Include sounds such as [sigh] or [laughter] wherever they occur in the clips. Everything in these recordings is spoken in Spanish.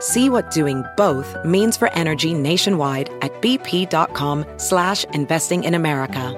See what doing both means for energy nationwide at bp.com slash investing in America.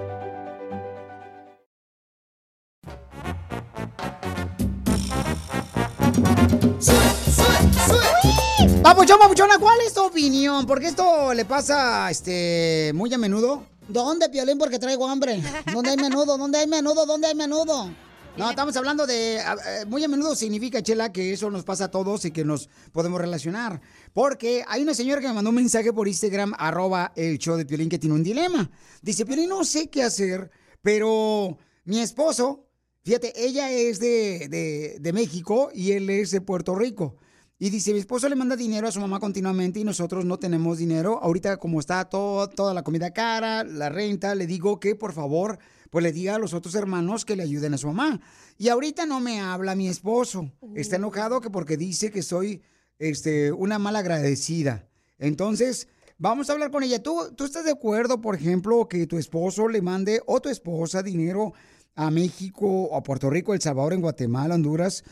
Papuchón, papuchona, ¿cuál es tu opinión? Porque esto le pasa este muy a menudo. ¿Dónde, Piolín? Porque traigo hambre. ¿Dónde hay menudo? ¿Dónde hay menudo? ¿Dónde hay menudo? No, estamos hablando de... eh, Muy a menudo significa, Chela, que eso nos pasa a todos y que nos podemos relacionar. Porque hay una señora que me mandó un mensaje por Instagram, arroba el show de Piolín, que tiene un dilema. Dice, Piolín, no sé qué hacer, pero mi esposo, fíjate, ella es de, de- de México y él es de Puerto Rico. Y dice, mi esposo le manda dinero a su mamá continuamente y nosotros no tenemos dinero. Ahorita como está todo, toda la comida cara, la renta, le digo que por favor, pues le diga a los otros hermanos que le ayuden a su mamá. Y ahorita no me habla mi esposo. Está enojado que porque dice que soy este, una mala agradecida. Entonces, vamos a hablar con ella. ¿Tú, ¿Tú estás de acuerdo, por ejemplo, que tu esposo le mande o tu esposa dinero a México, o a Puerto Rico, El Salvador, en Guatemala, Honduras,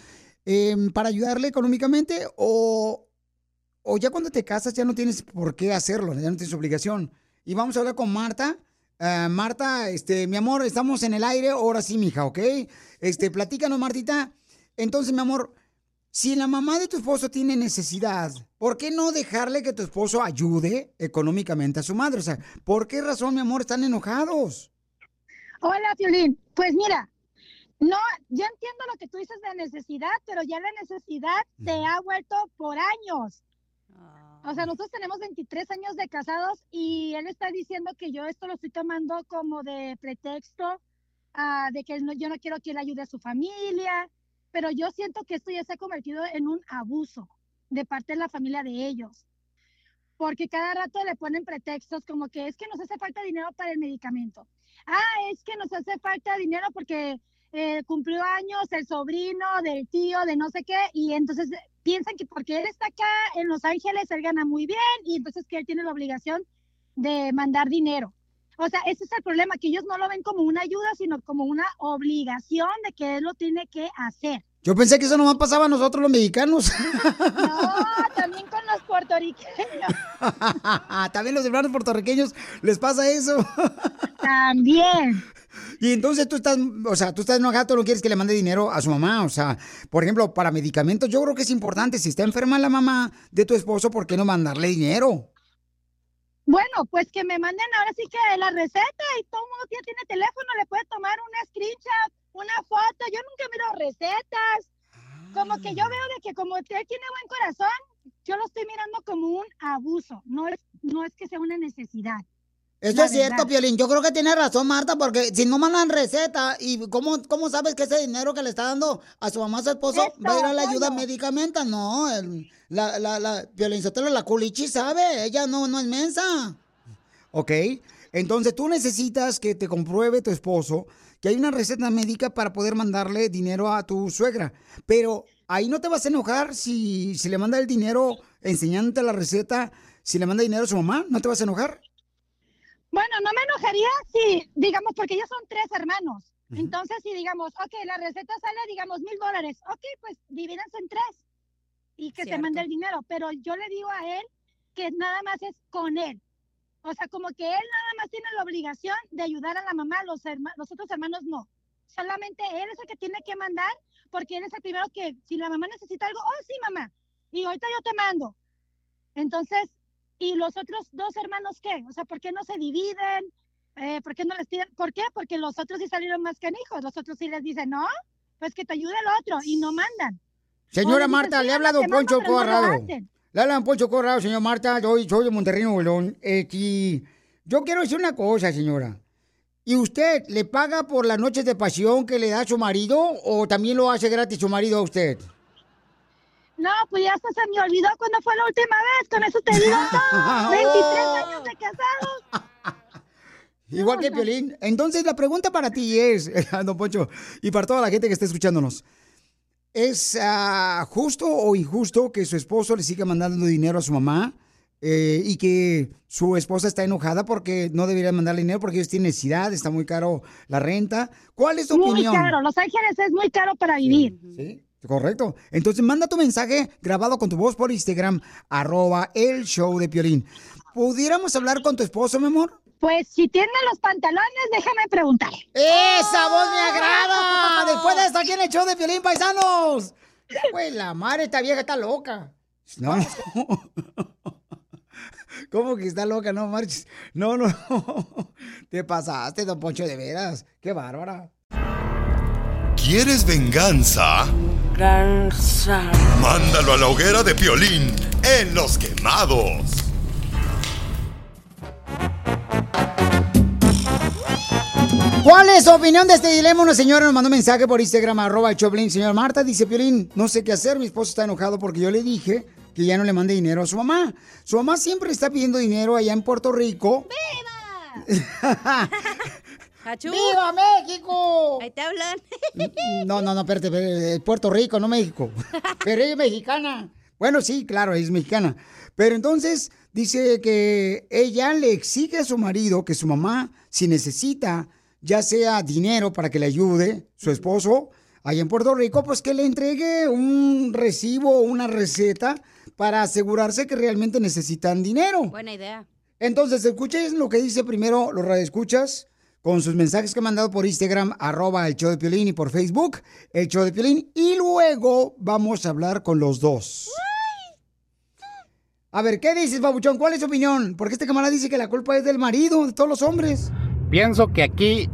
em, para ayudarle económicamente? O, o ya cuando te casas ya no tienes por qué hacerlo, ya no tienes obligación. Y vamos a hablar con Marta. Ah, Marta, este, mi amor, estamos en el aire, ahora sí, mija, ¿ok? Este, platícanos, Martita. Entonces, mi amor, si la mamá de tu esposo tiene necesidad, ¿por qué no dejarle que tu esposo ayude económicamente a su madre? O sea, ¿por qué razón, mi amor, están enojados? Hola, Piolín. Pues mira, no, yo entiendo lo que tú dices de necesidad, pero ya la necesidad se ha vuelto por años. O sea, nosotros tenemos 23 años de casados y él está diciendo que yo esto lo estoy tomando como de pretexto, ah, de que no- yo no quiero que él ayude a su familia, pero yo siento que esto ya se ha convertido en un abuso de parte de la familia de ellos. Porque cada rato le ponen pretextos como que es que nos hace falta dinero para el medicamento. Ah, es que nos hace falta dinero porque eh, cumplió años el sobrino del tío de no sé qué y entonces piensan que porque él está acá en Los Ángeles él gana muy bien y entonces que él tiene la obligación de mandar dinero. O sea, ese es el problema, que ellos no lo ven como una ayuda, sino como una obligación de que él lo tiene que hacer. Yo pensé que eso nomás pasaba a nosotros los mexicanos. [laughs] No, también con los puertorriqueños. [laughs] También los hermanos puertorriqueños les pasa eso. También. Y entonces tú estás, o sea, tú estás enojado, tú no quieres que le mande dinero a su mamá. O sea, por ejemplo, para medicamentos, yo creo que es importante. Si está enferma la mamá de tu esposo, ¿por qué no mandarle dinero? Bueno, pues que me manden ahora sí que la receta y todo el mundo tiene teléfono, le puede tomar una screenshot, una foto. Yo nunca miro recetas. Como que yo veo de que como él tiene buen corazón, yo lo estoy mirando como un abuso. No es, no es que sea una necesidad. Eso La es cierto. Piolín. Yo creo que tiene razón, Marta, porque si no mandan receta, ¿y cómo, cómo sabes que ese dinero que le está dando a su mamá, a su esposo, va a ir a la ayuda medicamenta? No, el- la, la, la, Piolín Sotelo, la culichi sabe, ella no, no es mensa. ¿Ok? Entonces tú necesitas que te compruebe tu esposo que hay una receta médica para poder mandarle dinero a tu suegra. Pero ahí no te vas a enojar si, si le manda el dinero enseñándote la receta, si le manda dinero a su mamá, ¿no te vas a enojar? Bueno, no me enojaría si, digamos, porque ellos son tres hermanos. Entonces, si digamos, ok, la receta sale, digamos, mil dólares, ok, pues divídanse en tres y que se Cierto. mande el dinero. Pero yo le digo a él que nada más es con él. O sea, como que él nada más tiene la obligación de ayudar a la mamá, los, herma- los otros hermanos no. Solamente él es el que tiene que mandar, porque él es el primero que, si la mamá necesita algo, oh, sí, mamá, y ahorita yo te mando. Entonces, ¿y los otros dos hermanos qué? O sea, ¿por qué no se dividen? eh, ¿por qué no les piden? ¿Por qué? Porque los otros sí salieron más canijos. Los otros sí les dicen, no, pues que te ayude el otro y no mandan. Señora Marta, le habla don Poncho Corrado. Le habla don Poncho Corrado, señor Marta. Soy, soy de Monterrey, Nuevo. Eh, yo quiero decir una cosa, señora. ¿Y usted le paga por las noches de pasión que le da su marido o también lo hace gratis su marido a usted? No, pues ya hasta se me olvidó cuando fue la última vez, con eso te digo todo. [laughs] 23 años de casado. [laughs] Igual que Piolín. Entonces la pregunta para ti es, [laughs] don Poncho, y para toda la gente que está escuchándonos, ¿es uh, justo o injusto que su esposo le siga mandando dinero a su mamá? Eh, y que su esposa está enojada porque no debería mandarle dinero porque ellos tienen necesidad, está muy caro la renta. ¿Cuál es tu opinión? Muy caro, Los Ángeles es muy caro para vivir. Sí, correcto. Entonces manda tu mensaje grabado con tu voz por Instagram, arroba el show de Piolín. ¿Pudiéramos hablar con tu esposo, mi amor? Pues si tiene los pantalones, déjame preguntar. ¡Esa voz me agrada! Después de esto, aquí en el show de Piolín, paisanos. Pues la madre, esta vieja está loca. No. ¿Cómo [laughs] que está loca? No marches. No, no. [laughs] Te pasaste, don Poncho, de veras. Qué bárbara. ¿Quieres venganza? Venganza. Mándalo a la hoguera de Piolín en Los Quemados. ¿Cuál es su opinión de este dilema? Una señora nos mandó un mensaje por Instagram, arroba el Choplin. Señora Marta, dice Piolín, no sé qué hacer, mi esposo está enojado porque yo le dije que ya no le mande dinero a su mamá. Su mamá siempre está pidiendo dinero allá en Puerto Rico. ¡Viva! [laughs] ¡Viva México! Ahí te hablan. [laughs] no, no, no, espérate, Puerto Rico, no México. [laughs] Pero ella es mexicana. Bueno, sí, claro, es mexicana. Pero entonces dice que ella le exige a su marido que su mamá, si necesita, ya sea dinero para que le ayude, su esposo, allá en Puerto Rico, pues que le entregue un recibo o una receta para asegurarse que realmente necesitan dinero. Buena idea. Entonces, escuchen lo que dice primero los radioescuchas con sus mensajes que han mandado por Instagram, arroba el show de Piolín y por Facebook, el show de Piolín. Y luego vamos a hablar con los dos. A ver, ¿qué dices, Babuchón? ¿Cuál es tu opinión? Porque este camarada dice que la culpa es del marido, de todos los hombres. Pienso que aquí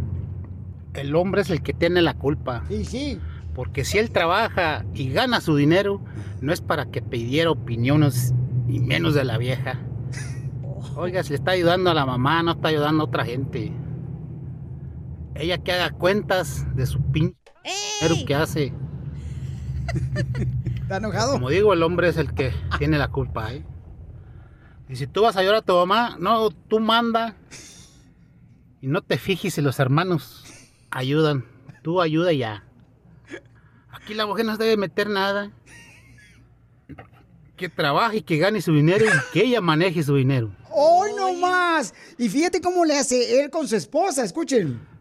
el hombre es el que tiene la culpa. Sí, sí. Porque si él trabaja y gana su dinero, no es para que pidiera opiniones y menos de la vieja. [laughs] Oiga, si le está ayudando a la mamá, no está ayudando a otra gente. Ella que haga cuentas de su pinche dinero que hace. ¿Está enojado? Como digo, el hombre es el que tiene la culpa, ¿eh? Y si tú vas a ayudar a tu mamá, no, tú manda. Y no te fijes si los hermanos ayudan. Tú ayuda ya. Aquí la mujer no se debe meter nada. Que trabaje, y que gane su dinero y que ella maneje su dinero. ¡Hoy no más! Y fíjate cómo le hace él con su esposa, escuchen.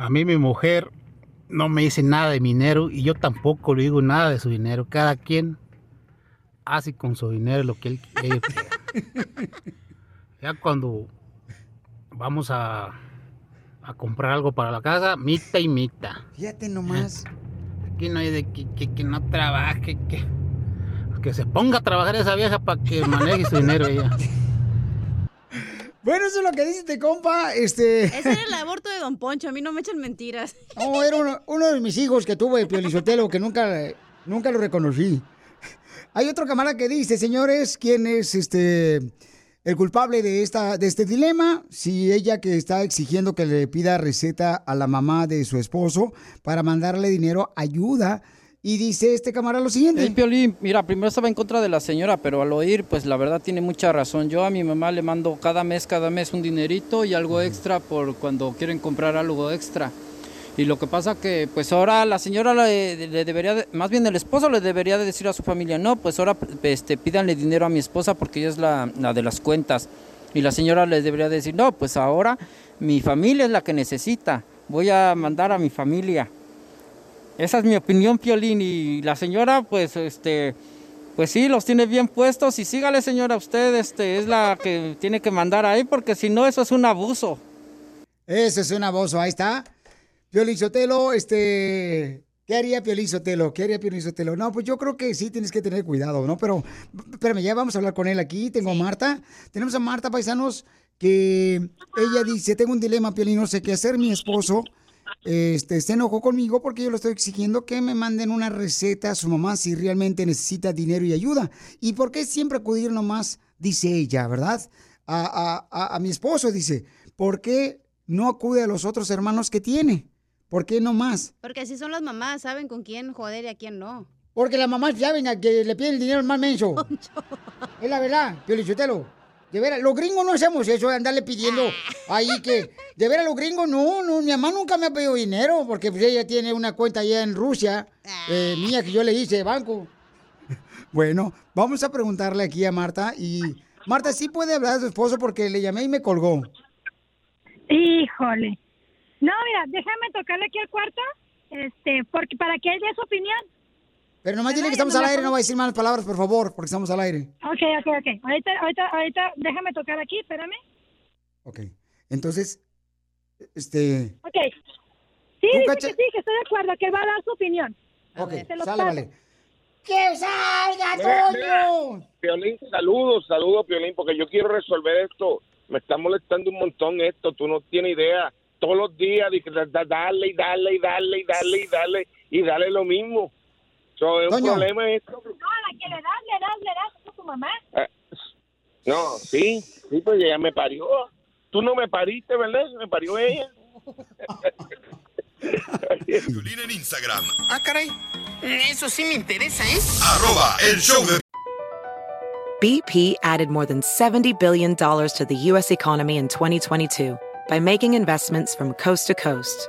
A mí mi mujer no me dice nada de mi dinero y yo tampoco le digo nada de su dinero. Cada quien hace con su dinero lo que él quiere. ya cuando vamos a, a, comprar algo para la casa, mita y mita. Fíjate nomás. Aquí no hay de que, que, que no trabaje, que, que se ponga a trabajar esa vieja para que maneje su dinero ella. Bueno, eso es lo que dice este compa, este... Ese era el [laughs] aborto de Don Poncho, a mí no me echan mentiras. No, era uno, uno de mis hijos que tuve, Piolizotelo, que nunca, nunca lo reconocí. Hay otro camarada que dice, señores, ¿quién es este el culpable de esta de este dilema? Si ella que está exigiendo que le pida receta a la mamá de su esposo para mandarle dinero ayuda. Y dice este camarada lo siguiente. El Piolín, mira, primero estaba en contra de la señora, pero al oír, pues la verdad tiene mucha razón. Yo a mi mamá le mando cada mes, cada mes un dinerito y algo extra por cuando quieren comprar algo extra. Y lo que pasa que pues ahora la señora le, le debería, de, más bien el esposo le debería de decir a su familia, no, pues ahora este, pídanle dinero a mi esposa porque ella es la, la de las cuentas. Y la señora le debería decir, no, pues ahora mi familia es la que necesita, voy a mandar a mi familia. Esa es mi opinión, Piolín, y la señora pues este... Pues sí, los tiene bien puestos y sígale señora, usted este, es la que tiene que mandar ahí porque si no eso es un abuso. Eso es un abuso, ahí está. Piolizotelo, este, ¿qué haría Piolizotelo? ¿Qué haría Piolizotelo? No, pues yo creo que sí tienes que tener cuidado, ¿no? Pero, espérame, ya vamos a hablar con él aquí. Tengo a Marta. Tenemos a Marta Paisanos, que ella dice, tengo un dilema, Piolín, no sé qué hacer, mi esposo este, se enojó conmigo porque yo le estoy exigiendo que me manden una receta a su mamá si realmente necesita dinero y ayuda. ¿Y por qué siempre acudir nomás, dice ella, verdad? A, a, a, mi esposo, dice, ¿por qué no acude a los otros hermanos que tiene? ¿Por qué no más? Porque así son las mamás, saben con quién joder y a quién no. Porque las mamás saben a que le piden el dinero al más menso. [laughs] es la verdad, Piolichotelo. De veras, los gringos no hacemos eso de andarle pidiendo ahí que. De veras, los gringos no, no. Mi mamá nunca me ha pedido dinero porque pues, ella tiene una cuenta allá en Rusia, eh, mía, que yo le hice de banco. Bueno, vamos a preguntarle aquí a Marta. Y Marta, ¿sí puede hablar de su esposo porque le llamé y me colgó? Híjole. No, mira, déjame tocarle aquí al cuarto este, porque para que él dé su opinión. Pero nomás dile que estamos al aire, no va a decir malas palabras, por favor, porque estamos al aire. Ok, ok, ok. Ahorita, ahorita, ahorita, déjame tocar aquí, espérame. Ok. Entonces, este... Ok. Sí, dice que sí, que estoy de acuerdo, que va a dar su opinión. Ok, sale, vale. ¡Que salga, Toño! Piolín, saludos, saludos, Piolín, porque yo quiero resolver esto. Me está molestando un montón esto, tú no tienes idea. Todos los días, dale y dale y dale y dale y dale y dale lo mismo So, es un problema esto. No, la que le das, le das, le das a tu mamá. Eh, no, sí, sí, pues ella me parió. Tú no me pariste, ¿verdad? Me parió ella. Violín en Instagram. Ah, caray. Eso sí me interesa, ¿eh? Arroba el show de... BP added more than $70 billion to the U.S. economy in 2022 by making investments from coast to coast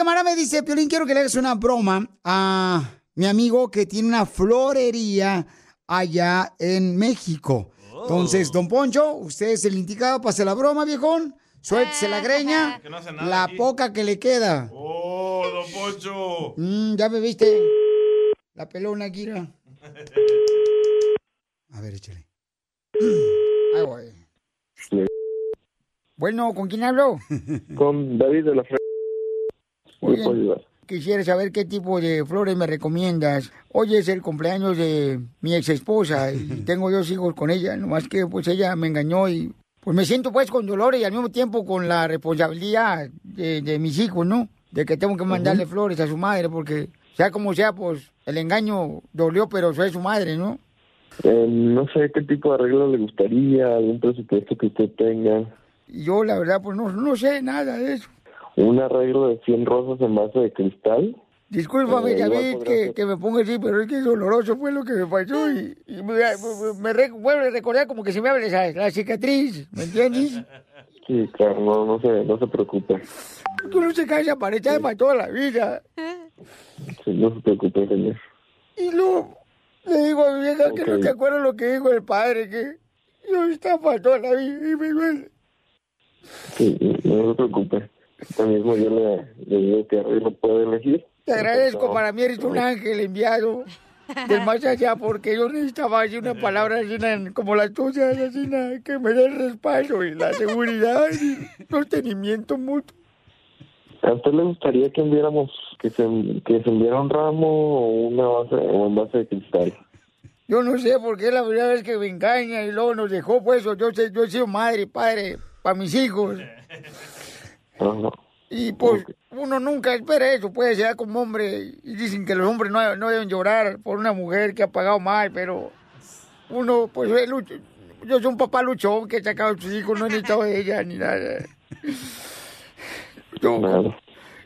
camarada me dice, Piolín, quiero que le hagas una broma a mi amigo que tiene una florería allá en México. Entonces, don Poncho, usted es el indicado para hacer la broma, viejón. Suéltese la greña, [laughs] la poca que le queda. ¡Oh, don Poncho! Mm, ya me viste la pelona, Kira. [laughs] A ver, échale. Ay, güey. Bueno, ¿con quién hablo? Con David de la Fre quisiera saber qué tipo de flores me recomiendas. Hoy es el cumpleaños de mi ex esposa y [laughs] tengo dos hijos con ella, nomás que pues ella me engañó y pues me siento pues con dolor y al mismo tiempo con la responsabilidad de, mis hijos, ¿no? De que tengo que mandarle flores a su madre porque sea como sea, pues el engaño dolió, pero soy su madre, ¿no? Eh, no sé qué tipo de arreglo le gustaría, algún presupuesto que usted tenga. Yo la verdad pues no, no sé nada de eso un arreglo de 100 rosas en base de cristal. Discúlpame, eh, que, que, me ponga así, pero es que es doloroso fue lo que me pasó y, me, me, vuelve a recordar como que se me abre la cicatriz, ¿me entiendes? Sí, claro, no, no, se, no se preocupe. Tú no se cae esa para toda la vida. Sí, no se preocupe, señor. Y luego le digo a mi vieja que no te acuerdas lo que dijo el padre, que yo estaba para toda la vida y me duele. Sí, no se preocupe. Mismo yo le, le digo que lo puede elegir. Te agradezco, para mí eres un ángel enviado del más allá, porque yo necesitaba así una palabra así como las tuyas, así que me dé el respaldo y la seguridad y el sostenimiento mutuo. ¿A usted le gustaría que enviáramos, que se, que se enviara un ramo o una base, o en base de cristal? Yo no sé, porque es la primera vez que me engaña y luego nos dejó, pues yo, yo he sido madre y padre para mis hijos. [laughs] Y pues uno nunca espera eso, puede ser como hombre. Y dicen que los hombres no, no deben llorar por una mujer que ha pagado mal, pero uno, pues yo soy un papá luchón que he sacado a sus hijos, no he [laughs] necesitado de ella ni nada. Yo, Claro,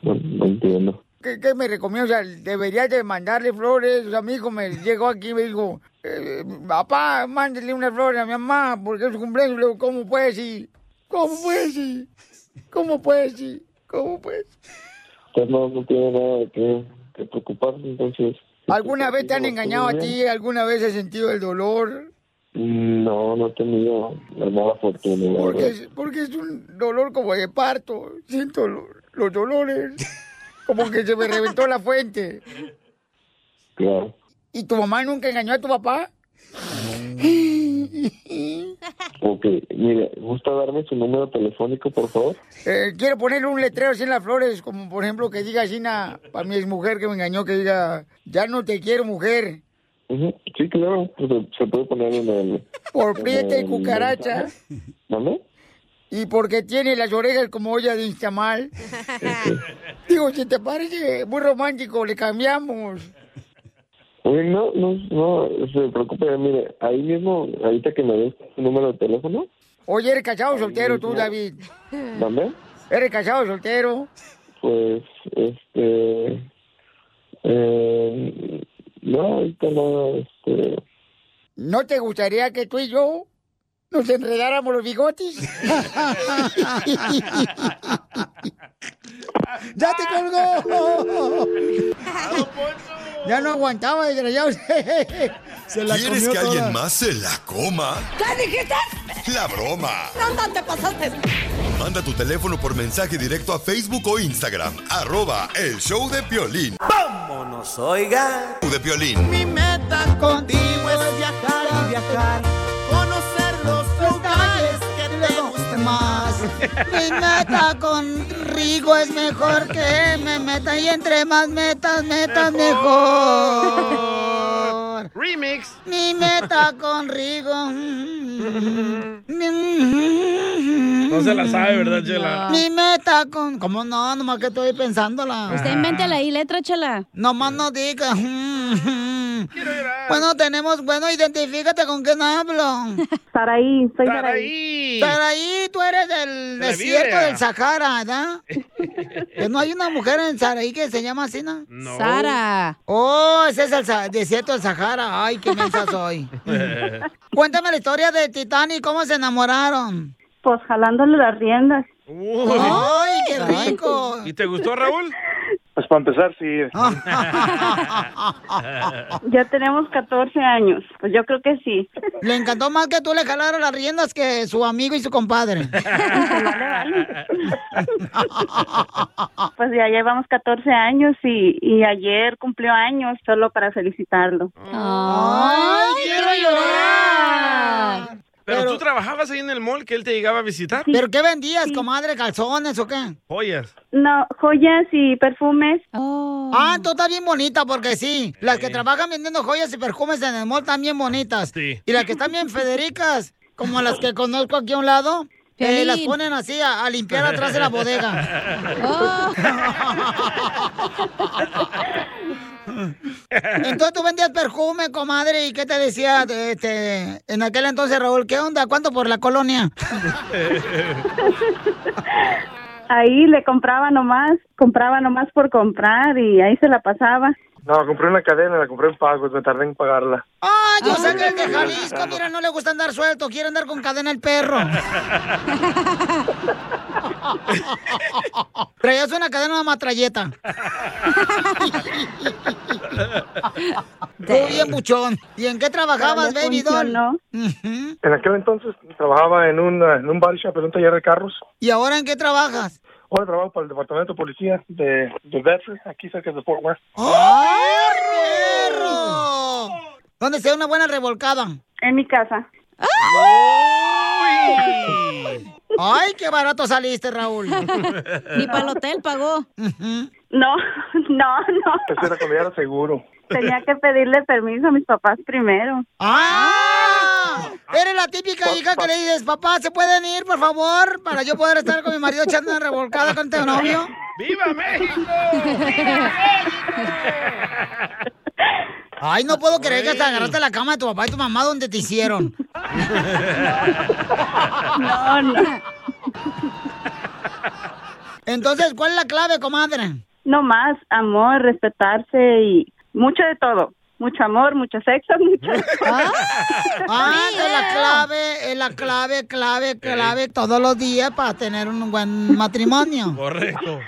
no, no entiendo. ¿Qué, qué me recomienda? O sea, debería de mandarle flores. O sea, mi hijo me llegó aquí y me dijo, eh, papá, mándele una flor a mi mamá porque es su cumpleaños. Le digo, ¿cómo puede sí? ¿Cómo puede sí? ¿Cómo puede sí? ¿Cómo puede? Pues no, no tiene nada de qué, que preocuparse, entonces... ¿Alguna vez te han engañado a ti? ¿Alguna vez has sentido el dolor? No, no he tenido la mala fortuna, Porque es, porque es un dolor como de parto. Siento lo- los dolores. Como que se me reventó la fuente. Claro. ¿Y tu mamá nunca engañó a tu papá? [laughs] Ok, mire, ¿gusta darme su número telefónico, por favor? Eh, quiero ponerle un letrero así en las flores, como por ejemplo que diga así na- para mi mujer que me engañó, que diga, ya no te quiero mujer, Ujú, Sí, claro, pues, se, se puede poner en el... por prieta y cucaracha. ¿Mande? y porque tiene las orejas como olla de instamal. [laughs] Digo, si te parece muy romántico, le cambiamos. Oye, no, no, no se preocupe, mire, ahí mismo, ahorita que me des su número de teléfono, Oye, ¿eres casado soltero tú, David? ¿dónde? ¿Eres casado soltero? Pues, este... Eh, no, ahorita no, este... ¿No te gustaría que tú y yo nos enredáramos los bigotes? [laughs] [laughs] ¡Ya te colgó! Ya no aguantaba, desgraciado. [laughs] Se la ¿Quieres comió que alguien toda. más se la coma? ¿Qué dijiste? La broma. No te pasaste. Manda tu teléfono por mensaje directo a Facebook o Instagram. Arroba el show de Piolín. Vámonos, oiga. De Piolín. Mi meta contigo es viajar y viajar. Conocer Mi meta con Rigo es mejor que me meta y entre más metas, metas mejor. Remix. Mi meta con Rigo. No se la sabe, ¿verdad, Chela? Mi meta con... ¿Cómo no? Nomás que estoy pensándola. Usted invéntela ahí, letra, chela. Nomás no diga. Bueno, tenemos... Bueno, identifícate con quién hablo. [laughs] Saraí, soy Saraí. Saraí, tú eres del desierto del Sahara, ¿verdad? que [laughs] no hay una mujer en Saraí que se llama así, ¿no? No. Sara. Oh, ese es el sa- desierto del Sahara. Ay, qué mensa soy. [laughs] Cuéntame la historia de Titanic, ¿cómo se enamoraron? Pues jalándole las riendas. Uy. Ay, qué rico. ¿Y te gustó, Raúl? Pues para empezar, sí. [laughs] Ya tenemos 14 años. Pues yo creo que sí. Le encantó más que tú le jalaras las riendas que su amigo y su compadre. [laughs] Pues ya llevamos 14 años y, y ayer cumplió años solo para felicitarlo. ¡Ay, quiero llorar! Pero, tú trabajabas ahí en el mall que él te llegaba a visitar. ¿Pero qué vendías, comadre? ¿Calzones o qué? Joyas. No, joyas y perfumes. Ah, tú estás bien bonita porque sí. Las que trabajan vendiendo joyas y perfumes en el mall están bien bonitas. Sí. Y las que están bien federicas, como las que conozco aquí a un lado, eh, Piolín. las ponen así a, a limpiar atrás de la bodega. [laughs] Entonces tú vendías perfume, comadre, ¿y qué te decía este, en aquel entonces, Raúl? ¿Qué onda? ¿Cuánto por la colonia? Ahí le compraba nomás, compraba nomás por comprar y ahí se la pasaba. No, compré una cadena, la compré en pagos, me tardé en pagarla. Ah, yo sé que el de Jalisco, mira, no le gusta andar suelto, quiere andar con cadena el perro. [laughs] Traías una cadena de matralleta. Tú bien buchón. ¿Y en qué trabajabas, baby doll? En aquel entonces trabajaba en un, en un body shop, en un taller de carros. ¿Y ahora en qué trabajas? Ahora trabajo para el departamento de policía de, de Bedford, aquí cerca de Fort Worth. ¡Ay, perro! ¿Dónde sea una buena revolcada? En mi casa. Ay, qué barato saliste, Raúl. Ni para el hotel pagó. No, [laughs] no, no. Eso era cuando ya era seguro. Tenía que pedirle permiso a mis papás primero. ¡Ah! Eres la típica hija que le dices, papá, ¿se pueden ir, por favor? Para yo poder estar con mi marido echando una revolcada con tu novio. ¡Viva México! Ay, no puedo creer que hasta agarraste la cama de tu papá y tu mamá donde te hicieron. No, no. Entonces, ¿cuál es la clave, comadre? No más, amor, respetarse y mucho de todo. Mucho amor, mucho sexo, [laughs] mucho... Ah, que la clave, es la clave, clave, clave todos los días para tener un buen matrimonio. Correcto.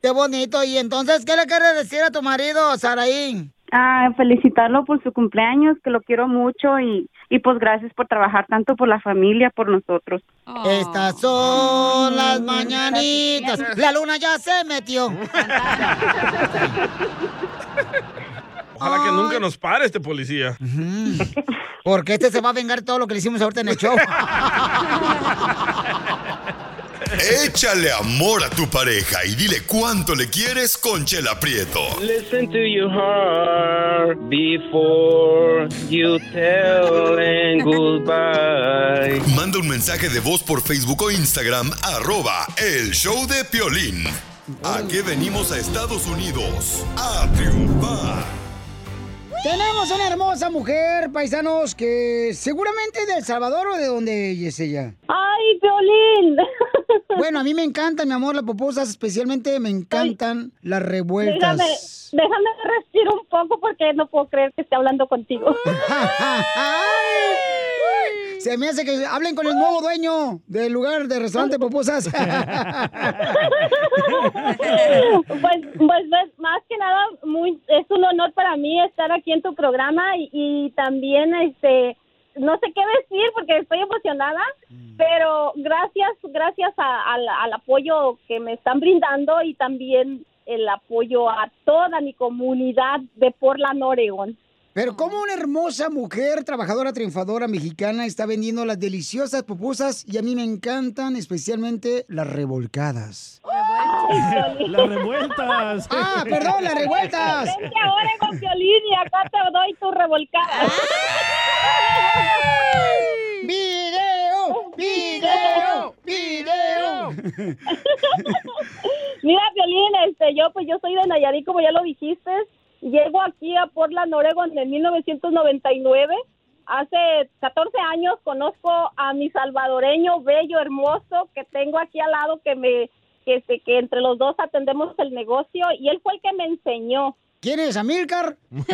Qué bonito. Y entonces, ¿qué le quieres decir a tu marido, Saraí? Ah, felicitarlo por su cumpleaños, que lo quiero mucho y, y pues gracias por trabajar tanto por la familia, por nosotros. Estas son las mañanitas. La luna ya se metió. [laughs] Ojalá que nunca nos pare este policía. Porque este se va a vengar todo lo que le hicimos ahorita en el show. [laughs] Échale amor a tu pareja y dile cuánto le quieres con Chela Prieto. Listen to your heart before you tell and goodbye. Manda un mensaje de voz por Facebook o Instagram, arroba el show de Piolín. ¿A qué venimos a Estados Unidos? A triunfar. Tenemos una hermosa mujer, paisanos, que seguramente de El Salvador o de donde es ella. ¡Ay, Violín! [laughs] Bueno, a mí me encantan, mi amor, las pupusas, especialmente me encantan las revueltas. Déjame, déjame respirar un poco porque no puedo creer que esté hablando contigo. [laughs] [laughs] Se me hace que hablen con el nuevo dueño del lugar de restaurante pupusas. [laughs] pues, pues ves, más que nada muy es un honor para mí estar aquí en tu programa y, y también este no sé qué decir porque estoy emocionada pero gracias gracias a- al, al apoyo que me están brindando y también el apoyo a toda mi comunidad de Portland Oregon Pero como una hermosa mujer, trabajadora, triunfadora mexicana, está vendiendo las deliciosas pupusas y a mí me encantan especialmente las revolcadas. Las revueltas. [laughs] Ah, perdón, las revueltas. Vente a Oregon, Piolín, y acá te doy tu revolcada. ¡Video! ¡Video! ¡Video! [laughs] Mira, Violín, este, yo pues yo soy de Nayarit, como ya lo dijiste. Llego aquí a Portland, Oregon en 1999. Hace 14 años conozco a mi salvadoreño bello, hermoso, que tengo aquí al lado, que me que, que entre los dos atendemos el negocio y él fue el que me enseñó. ¿Quién es, Amílcar? [laughs] Él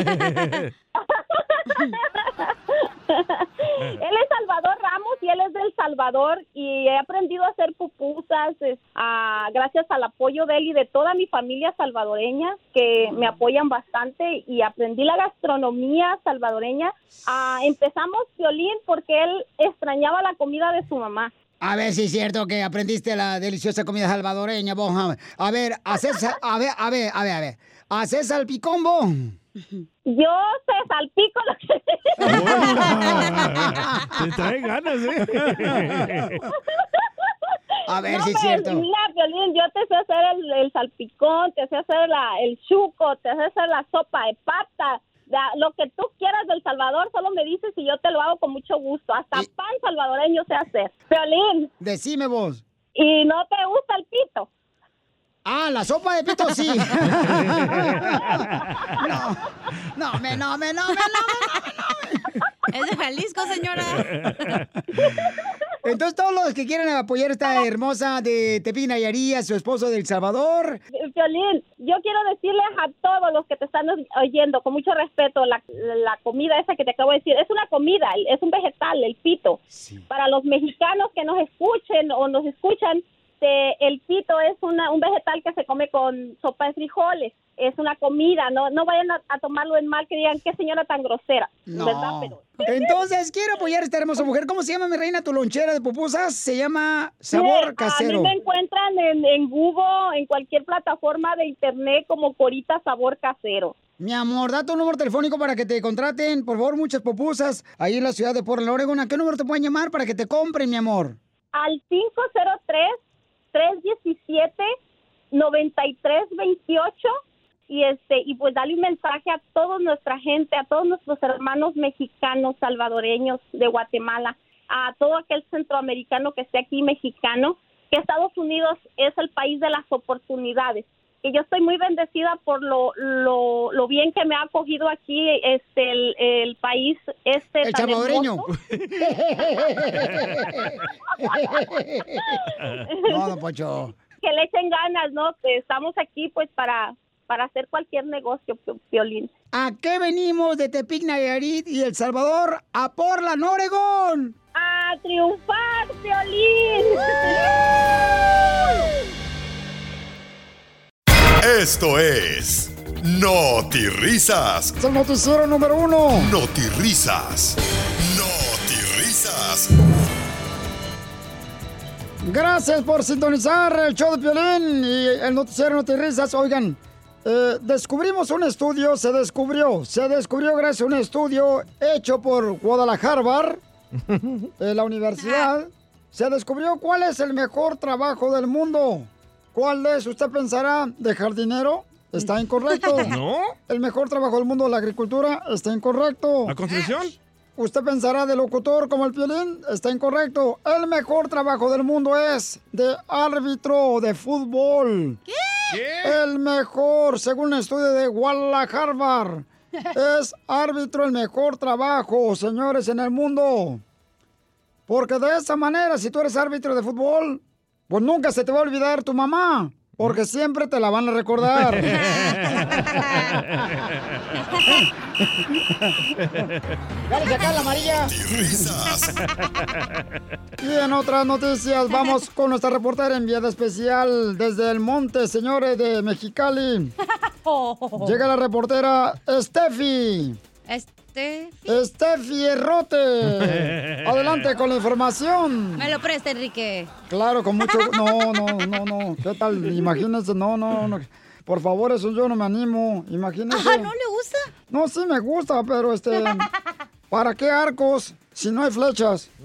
es Salvador Ramos y él es del Salvador y he aprendido a hacer pupusas es, ah, gracias al apoyo de él y de toda mi familia salvadoreña que me apoyan bastante y aprendí la gastronomía salvadoreña. Ah, empezamos violín porque él extrañaba la comida de su mamá. A ver si es cierto que aprendiste la deliciosa comida salvadoreña, vos. A ver, a ver, a ver, a ver, a ver. ¿Haces salpicón, vos? Yo sé salpico lo que... [laughs] Te trae ganas, ¿eh? A ver No, si es cierto. Mira, Violín, yo te sé hacer el, el salpicón, te sé hacer la, el chuco, te sé hacer la sopa de pata. la- lo que tú quieras del Salvador, solo me dices y yo te lo hago con mucho gusto. Hasta pan salvadoreño sé hacer. Violín. Decime vos. ¿Y no te gusta el pito? Ah, la sopa de pito sí. [laughs] no, no, me, no, me, no, me, no, Es de Jalisco, señora. Entonces, todos los que quieren apoyar a esta hermosa de Tepina y Aría, su esposo del Salvador, Violín, yo quiero decirles a todos los que te están oyendo, con mucho respeto, la, la comida esa que te acabo de decir, es una comida, es un vegetal, el pito. Para los mexicanos que nos escuchen o nos escuchan, te- el pito es una, un vegetal que se come con sopa de frijoles. Es una comida, no no vayan a, a tomarlo en mal que digan qué señora tan grosera, No. ¿verdad? Pero Entonces, quiero apoyar a esta hermosa mujer. ¿Cómo se llama, mi reina, tu lonchera de pupusas? Se llama Sabor Sí, Casero. A mí me encuentran en, en Google, en cualquier plataforma de internet como Corita Sabor Casero. Mi amor, da tu número telefónico para que te contraten, por favor, muchas pupusas ahí en la ciudad de Portland, Oregon. ¿A qué número te pueden llamar para que te compren, mi amor? Al 503-317-9328 y este y pues dale un mensaje a toda nuestra gente, a todos nuestros hermanos mexicanos, salvadoreños de Guatemala, a todo aquel centroamericano que esté aquí mexicano, que Estados Unidos es el país de las oportunidades. Que yo estoy muy bendecida por lo, lo, lo bien que me ha acogido aquí este el, el país este El tan salvadoreño. [laughs] No, Poncho. que le echen ganas, ¿no? Que estamos aquí pues para para hacer cualquier negocio, Piolín. ¿A qué venimos de Tepic, Nayarit y El Salvador? ¡A Portland, Oregón! ¡A triunfar, Piolín! Esto es Risas. Es el noticiero número uno. Risas. Risas. Gracias por sintonizar el show de Piolín y el noticiero Notirrisas. Oigan, eh, descubrimos un estudio, se descubrió, se descubrió gracias a un estudio hecho por Guadalajara, [laughs] eh, la universidad. Se descubrió cuál es el mejor trabajo del mundo. ¿Cuál es? Usted pensará de jardinero. Está incorrecto. [laughs] ¿No? El mejor trabajo del mundo, la agricultura, está incorrecto. ¿La construcción? Usted pensará de locutor como el violín, está incorrecto. El mejor trabajo del mundo es de árbitro de fútbol. ¿Qué? El mejor, según un estudio de Guadalajara. [laughs] es árbitro el mejor trabajo, señores, en el mundo. Porque de esa manera, si tú eres árbitro de fútbol, pues nunca se te va a olvidar tu mamá. Porque siempre te la van a recordar. [laughs] Dale, saca la amarilla. Y en otras noticias, vamos con nuestra reportera enviada especial desde el monte, señores de Mexicali. [laughs] Llega la reportera Steffi. Este. Steffi Errote. [laughs] Adelante con la información. Me lo presta, Enrique. Claro, con mucho... No, [laughs] no, no, no. ¿Qué tal? Imagínense, no, no, no. Por favor, eso yo no me animo. Imagínense. Ah, ¿no le gusta? No, sí me gusta, pero este... ¿Para qué arcos si no hay flechas? [laughs]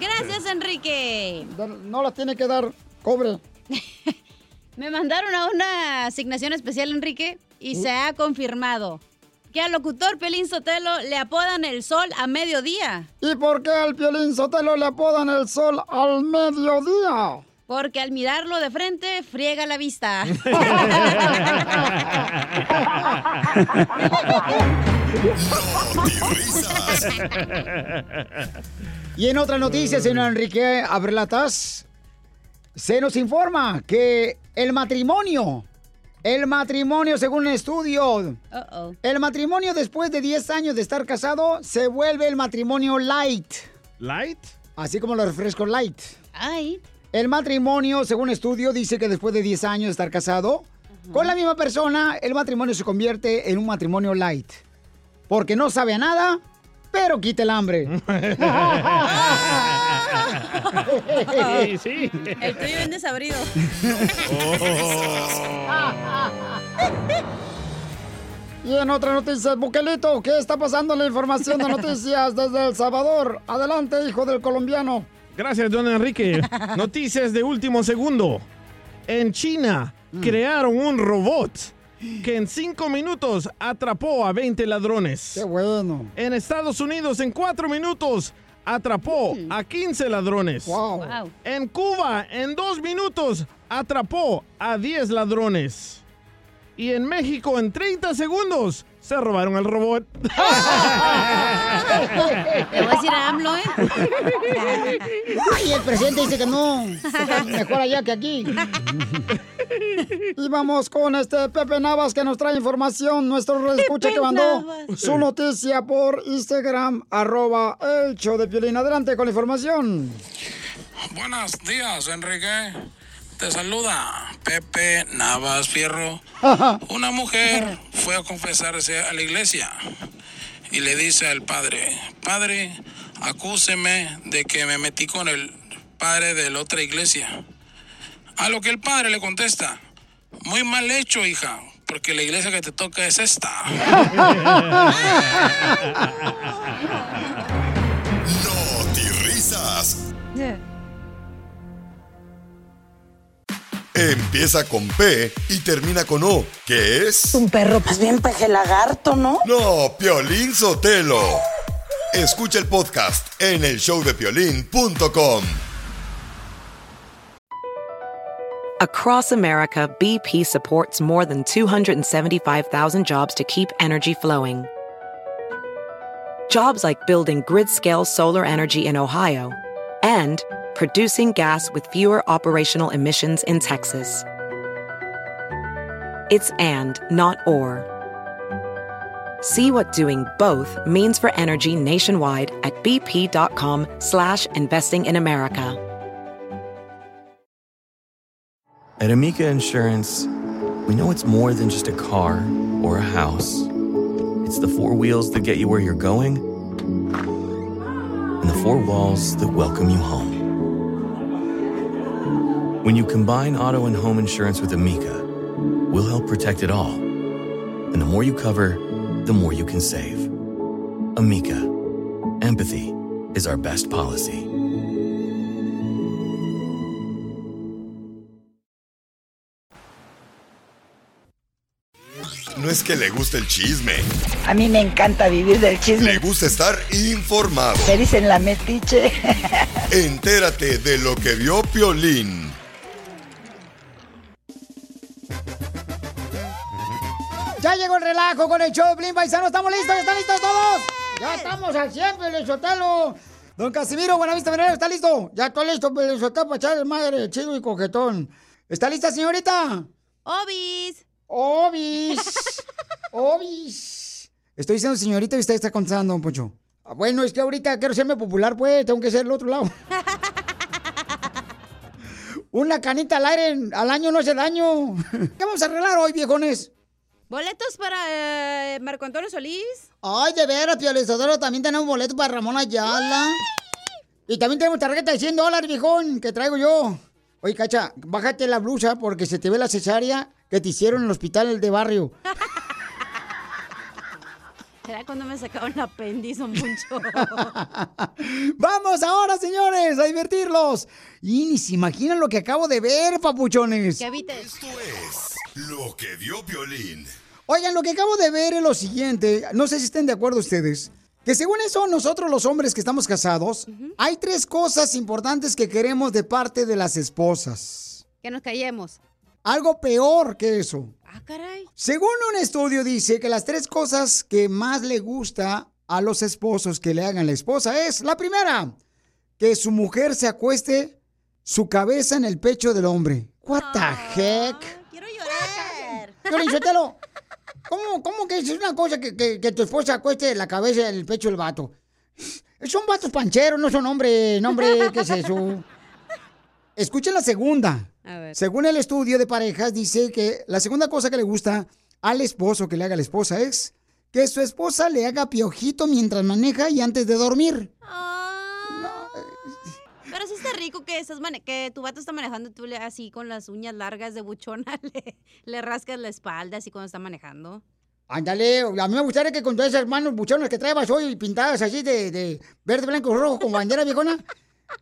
Gracias, Enrique. No las tiene que dar cobre. Me mandaron a una asignación especial, Enrique, y se ha confirmado que al locutor Pelín Sotelo le apodan el sol a mediodía. ¿Y por qué al Piolín Sotelo le apodan el sol al mediodía? Porque al mirarlo de frente, friega la vista. [laughs] Y en otra noticia, señor Enrique Abrelatas, se nos informa que el matrimonio, el matrimonio según un estudio, Uh-oh. el matrimonio después de 10 años de estar casado se vuelve el matrimonio light. ¿Light? Así como los refrescos light. Ay. El matrimonio, según estudio, dice que después de 10 años de estar casado, con la misma persona, el matrimonio se convierte en un matrimonio light. Porque no sabe a nada, pero quita el hambre. [laughs] [laughs] Sí, sí. El tuyo bien desabrido. [laughs] Y en otra noticia, Buquelito, ¿qué está pasando en la información de noticias desde El Salvador? Adelante, hijo del colombiano. Gracias, don Enrique. [laughs] Noticias de último segundo. En China crearon un robot que en cinco minutos atrapó a 20 ladrones. Qué bueno. En Estados Unidos, en cuatro minutos, atrapó a 15 ladrones. Wow. En Cuba, en dos minutos, atrapó a 10 ladrones. Y en México, en 30 segundos, se robaron el robot. [laughs] Le voy a decir a AMLO, ¿eh? [laughs] Ay, el presidente dice que no. mejor allá que aquí. Y vamos con este Pepe Navas que nos trae información. Nuestro escucha que mandó Navas. su noticia por Instagram, arroba el show de Piolín. Adelante con la información. Buenos días, Enrique. Te saluda Pepe Navas Fierro. Una mujer fue a confesarse a la iglesia y le dice al padre, padre, acúseme de que me metí con el padre de la otra iglesia. A lo que el padre le contesta, muy mal hecho, hija, porque la iglesia que te toca es esta. [laughs] Empieza con P y termina con O, que es... Un perro, más bien peje lagarto, ¿no? No, Piolín Sotelo. Escucha el podcast en el showdepiolín.com. Across America, BP supports more than 275,000 jobs to keep energy flowing. Jobs like building grid scale solar energy in Ohio and producing gas with fewer operational emissions in Texas. It's and, not or. See what doing both means for energy nationwide at bp.com slash investing in America. At Amica Insurance, we know it's more than just a car or a house. It's the four wheels that get you where you're going and the four walls that welcome you home. When you combine auto and home insurance with Amica, we'll help protect it all. And the more you cover, the more you can save. Amica, empathy is our best policy. No es que le guste el chisme, A mí me encanta vivir del chisme. le gusta estar informado. Me dicen la metiche. [laughs] Entérate de lo que vio Piolín. Relajo con el show de Blin Paisano. ¿Estamos listos? ¿Ya ¿Están listos todos? Ya estamos al 100, Pelizotelo. Don Casimiro, Buenavista Venero, ¿está listo? Ya estoy listo, Pelizotelo, para echar el madre chido y coquetón. ¿Está lista, señorita? Obis. Obis. [laughs] Obis. Estoy diciendo señorita y usted está contestando, don Poncho. Ah, Bueno, es que ahorita quiero serme popular, pues, tengo que ser el otro lado. [laughs] Una canita al aire al año no hace daño. ¿Qué vamos a arreglar hoy, viejones? ¿Boletos para eh, Marco Antonio Solís? Ay, de veras, Piolizadoro, también tenemos boleto para Ramón Ayala. Y también tenemos tarjeta de 100 dólares, viejón, que traigo yo. Oye, Cacha, bájate la blusa porque se te ve la cesárea que te hicieron en el hospital de barrio. [laughs] Era cuando me sacaron el apéndice, mucho. Vamos ahora, señores, a divertirlos. Y ni se imaginan lo que acabo de ver, papuchones. Que habites. Esto es lo que vio Piolín. Oigan, lo que acabo de ver es lo siguiente. No sé si estén de acuerdo ustedes. Que según eso, nosotros los hombres que estamos casados, hay tres cosas importantes que queremos de parte de las esposas. Que nos callemos. Algo peor que eso. Ah, caray. Según un estudio dice que las tres cosas que más le gusta a los esposos que le hagan la esposa es, la primera, que su mujer se acueste su cabeza en el pecho del hombre. What the heck? Quiero llorar. Sotelo, ¿cómo, ¿cómo que es una cosa que, que- que tu esposa acueste la cabeza en el pecho del vato? [sniffs] Son vatos pancheros, no son hombres, no hombre, ¿qué es eso? [laughs] Escuchen la segunda. A ver. Según el estudio de parejas, dice que la segunda cosa que le gusta al esposo que le haga a la esposa es que su esposa le haga piojito mientras maneja y antes de dormir. Pero sí está rico que estás que tu vato está manejando y tú le así con las uñas largas de buchona [laughs] le, le rascas la espalda así cuando está manejando. Ándale, a mí me gustaría que con todas esas manos buchonas que traebas hoy pintadas así de, de verde, blanco rojo con bandera viejona,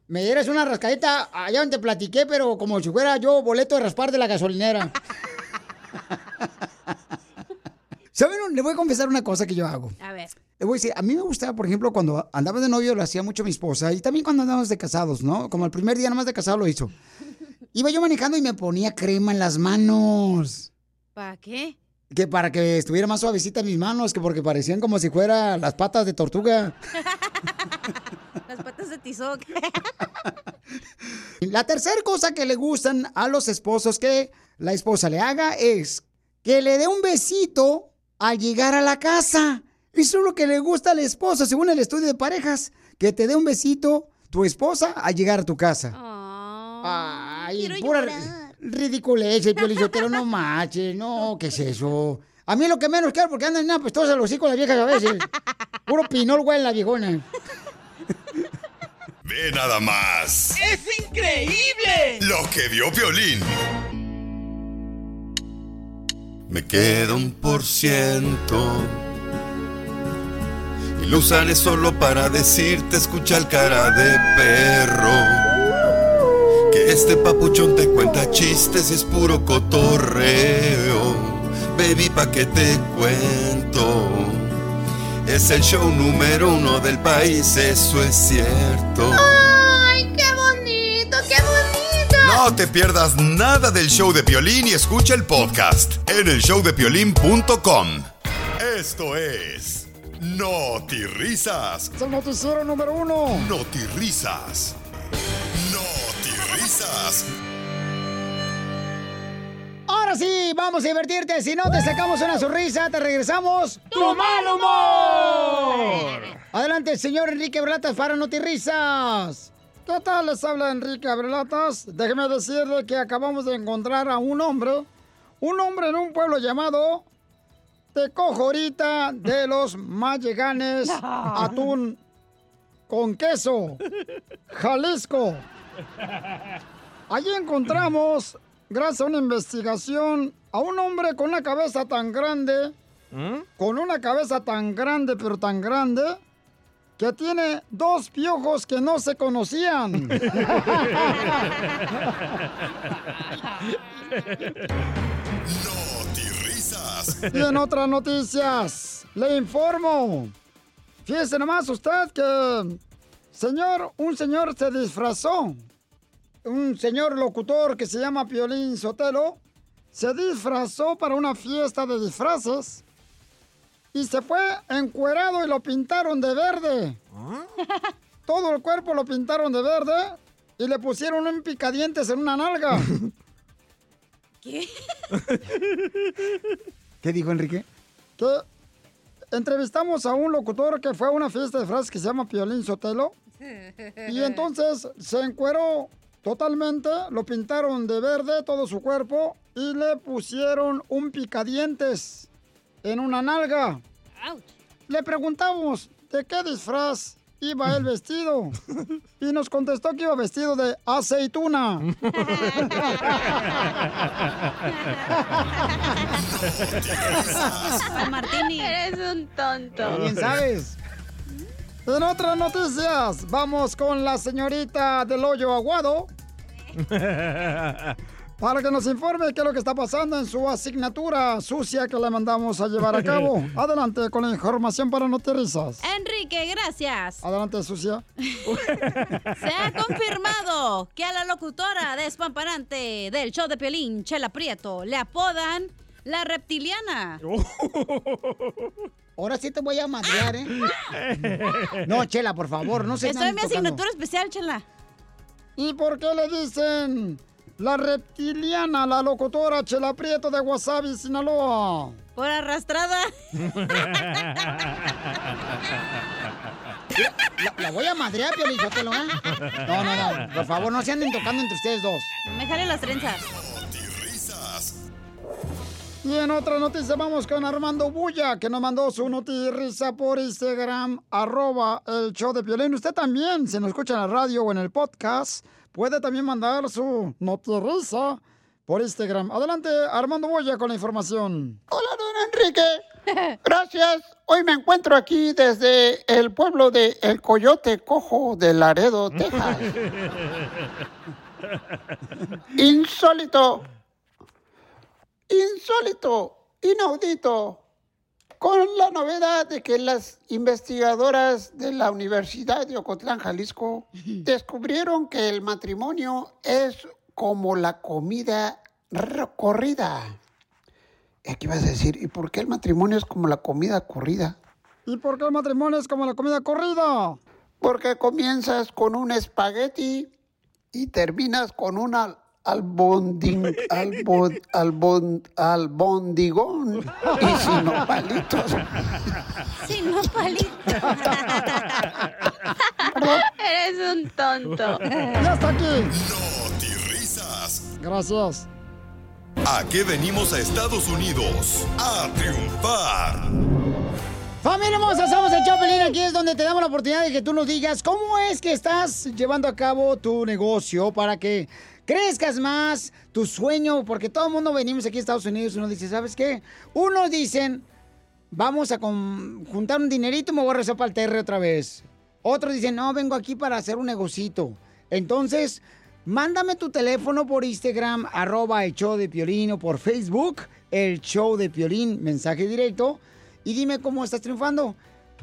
me dieras una rascadita allá donde platiqué, pero como si fuera yo boleto de raspar de la gasolinera. [laughs] ¿Saben? Le voy a confesar una cosa que yo hago. A ver. Le voy a decir, a mí me gustaba, por ejemplo, cuando andaba de novio lo hacía mucho mi esposa y también cuando andábamos de casados, ¿no? Como el primer día nomás de casado lo hizo. Iba yo manejando y me ponía crema en las manos. ¿Para qué? Que para que estuviera más suavecita mis manos, que porque parecían como si fuera las patas de tortuga. [laughs] Las patas de tizoc. [laughs] La tercera cosa que le gustan a los esposos que la esposa le haga es que le dé un besito al llegar a la casa. Eso es lo que le gusta al esposo, según el estudio de parejas. Que te dé un besito tu esposa al llegar a tu casa. Ay, pura ridiculez, el piolichotero, no manches, no, ¿qué es eso? A mí lo que menos quiero porque andan nada pues los hijos las viejas a veces. Puro pinol, güey, la viejona. Ve nada más ¡Es increíble! lo que vio Piolín. Me queda un por ciento. Y lo usaré solo para decirte, escucha el cara de perro. Que este papuchón te cuenta chistes y es puro cotorreo. Baby, pa' que te cuento. Es el show número uno del país, eso es cierto. No te pierdas nada del show de Piolín y escucha el podcast en el showdepiolín.com. Esto es Noti Risas. Es el noticiero número uno. Noti Risas. Noti Risas. Ahora sí, vamos a divertirte. Si no te sacamos una sonrisa, te regresamos ¡Tu mal humor! Adelante, señor Enrique Berlatas para Notirrisas. ¿Qué tal? Les habla Enrique Berlatas. Déjeme decirle que acabamos de encontrar a un hombre, un hombre en un pueblo llamado Tecojorita de los Malleganes, [laughs] atún con queso, Jalisco. Allí encontramos, gracias a una investigación, a un hombre con una cabeza tan grande, con una cabeza tan grande, pero tan grande, que tiene dos piojos que no se conocían. Y en otras noticias, le informo. Fíjese nomás usted que, señor, un señor se disfrazó. Un señor locutor que se llama Piolín Sotelo se disfrazó para una fiesta de disfraces y se fue encuerado y lo pintaron de verde. Todo el cuerpo lo pintaron de verde y le pusieron un picadientes en una nalga. [laughs] ¿Qué? [laughs] ¿Qué dijo Enrique? Que entrevistamos a un locutor que fue a una fiesta de disfraces que se llama Piolín Sotelo. Y entonces se encueró totalmente, lo pintaron de verde todo su cuerpo y le pusieron un picadientes en una nalga. Le preguntamos de qué disfraz iba el vestido [laughs] y nos contestó que iba vestido de aceituna. Martini. Eres un tonto. Bien sabes. En otras noticias, vamos con la señorita del hoyo aguado [laughs] para que nos informe qué es lo que está pasando en su asignatura sucia que le mandamos a llevar a cabo. [laughs] Adelante con la información para Notirizas. Enrique, gracias. Adelante, sucia. [laughs] Se ha confirmado que a la locutora despamparante del show de Piolín, Chela Prieto, le apodan la reptiliana. [laughs] Ahora sí te voy a madrear, ¿eh? No, Chela, por favor, no se Estoy en mi asignatura especial, Chela. ¿Y por qué le dicen la reptiliana, la locutora Chela Prieto de Wasabi, Sinaloa? Por arrastrada. [laughs] La, la voy a madrear, Piolizotelo, ¿eh? No, no, no, por favor, no se anden tocando entre ustedes dos. Me jalen las trenzas. Y en otra noticia vamos con Armando Bulla, que nos mandó su notirrisa por Instagram, arroba el show de Piolín. Usted también, si nos escucha en la radio o en el podcast, puede también mandar su notirrisa por Instagram. Adelante, Armando Bulla con la información. Hola, don Enrique. [laughs] Gracias. Hoy me encuentro aquí desde el pueblo de El Coyote Cojo de Laredo, Texas. [laughs] Insólito. Insólito. Inaudito. Con la novedad de que las investigadoras de la Universidad de Ocotlán, Jalisco, [laughs] descubrieron que el matrimonio es como la comida r- corrida. ¿Y aquí vas a decir, ¿y por qué el matrimonio es como la comida corrida? ¿Y por qué el matrimonio es como la comida corrida? Porque comienzas con un espagueti y terminas con una albonding, albon, albon, albondigón y sin palitos. Sin no palito. Eres un tonto. Ya está aquí. Risas. Gracias. ¿A qué venimos a Estados Unidos? A triunfar. Familia hermosa, somos el Chapelín. Aquí es donde te damos la oportunidad de que tú nos digas cómo es que estás llevando a cabo tu negocio para que crezcas más, tu sueño, porque todo el mundo venimos aquí a Estados Unidos y uno dice, ¿sabes qué? Unos dicen, vamos a juntar un dinerito y me voy a rezar para el TR otra vez. Otros dicen, no, vengo aquí para hacer un negocito. Entonces, mándame tu teléfono por Instagram, arroba el show de Piolín, o por Facebook, el show de Piolín, mensaje directo, y dime cómo estás triunfando.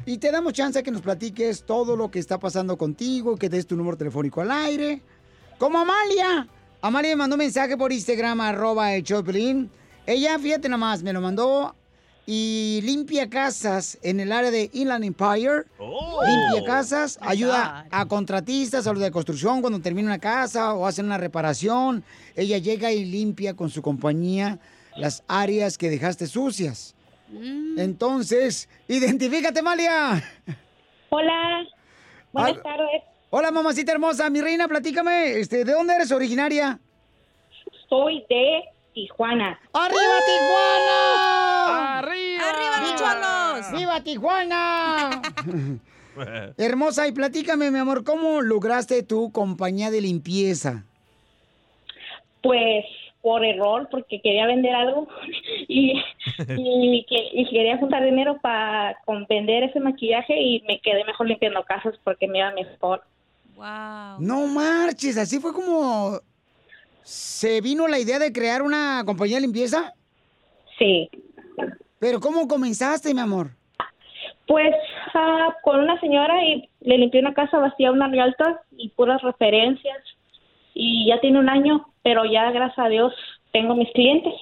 Y te damos chance que nos platiques todo lo que está pasando contigo, que des tu número telefónico al aire. Como Amalia. Amalia me mandó un mensaje por Instagram, arroba el Choplin. Ella, fíjate nomás, me lo mandó y limpia casas en el área de Inland Empire. Limpia casas, ayuda a contratistas, a los de construcción cuando termina una casa o hacen una reparación. Ella llega y limpia con su compañía las áreas que dejaste sucias. Entonces, identifícate, Amalia. Hola. Buenas tardes. Hola, mamacita hermosa. Mi reina, platícame, este, ¿de dónde eres originaria? Soy de Tijuana. ¡Arriba, Tijuana! ¡Arriba! ¡Arriba! ¡Viva Tijuana! [laughs] Hermosa, y platícame, mi amor, ¿cómo lograste tu compañía de limpieza? Pues por error, porque quería vender algo [laughs] y, [laughs] y, que- y quería juntar dinero para vender ese maquillaje y me quedé mejor limpiando casas porque me iba mejor. Wow. No marches, así fue como se vino la idea de crear una compañía de limpieza. Sí. Pero ¿cómo comenzaste, mi amor? Pues ah, con una señora y le limpié una casa vacía, una realta y puras referencias. Y ya tiene un año, pero ya gracias a Dios tengo mis clientes.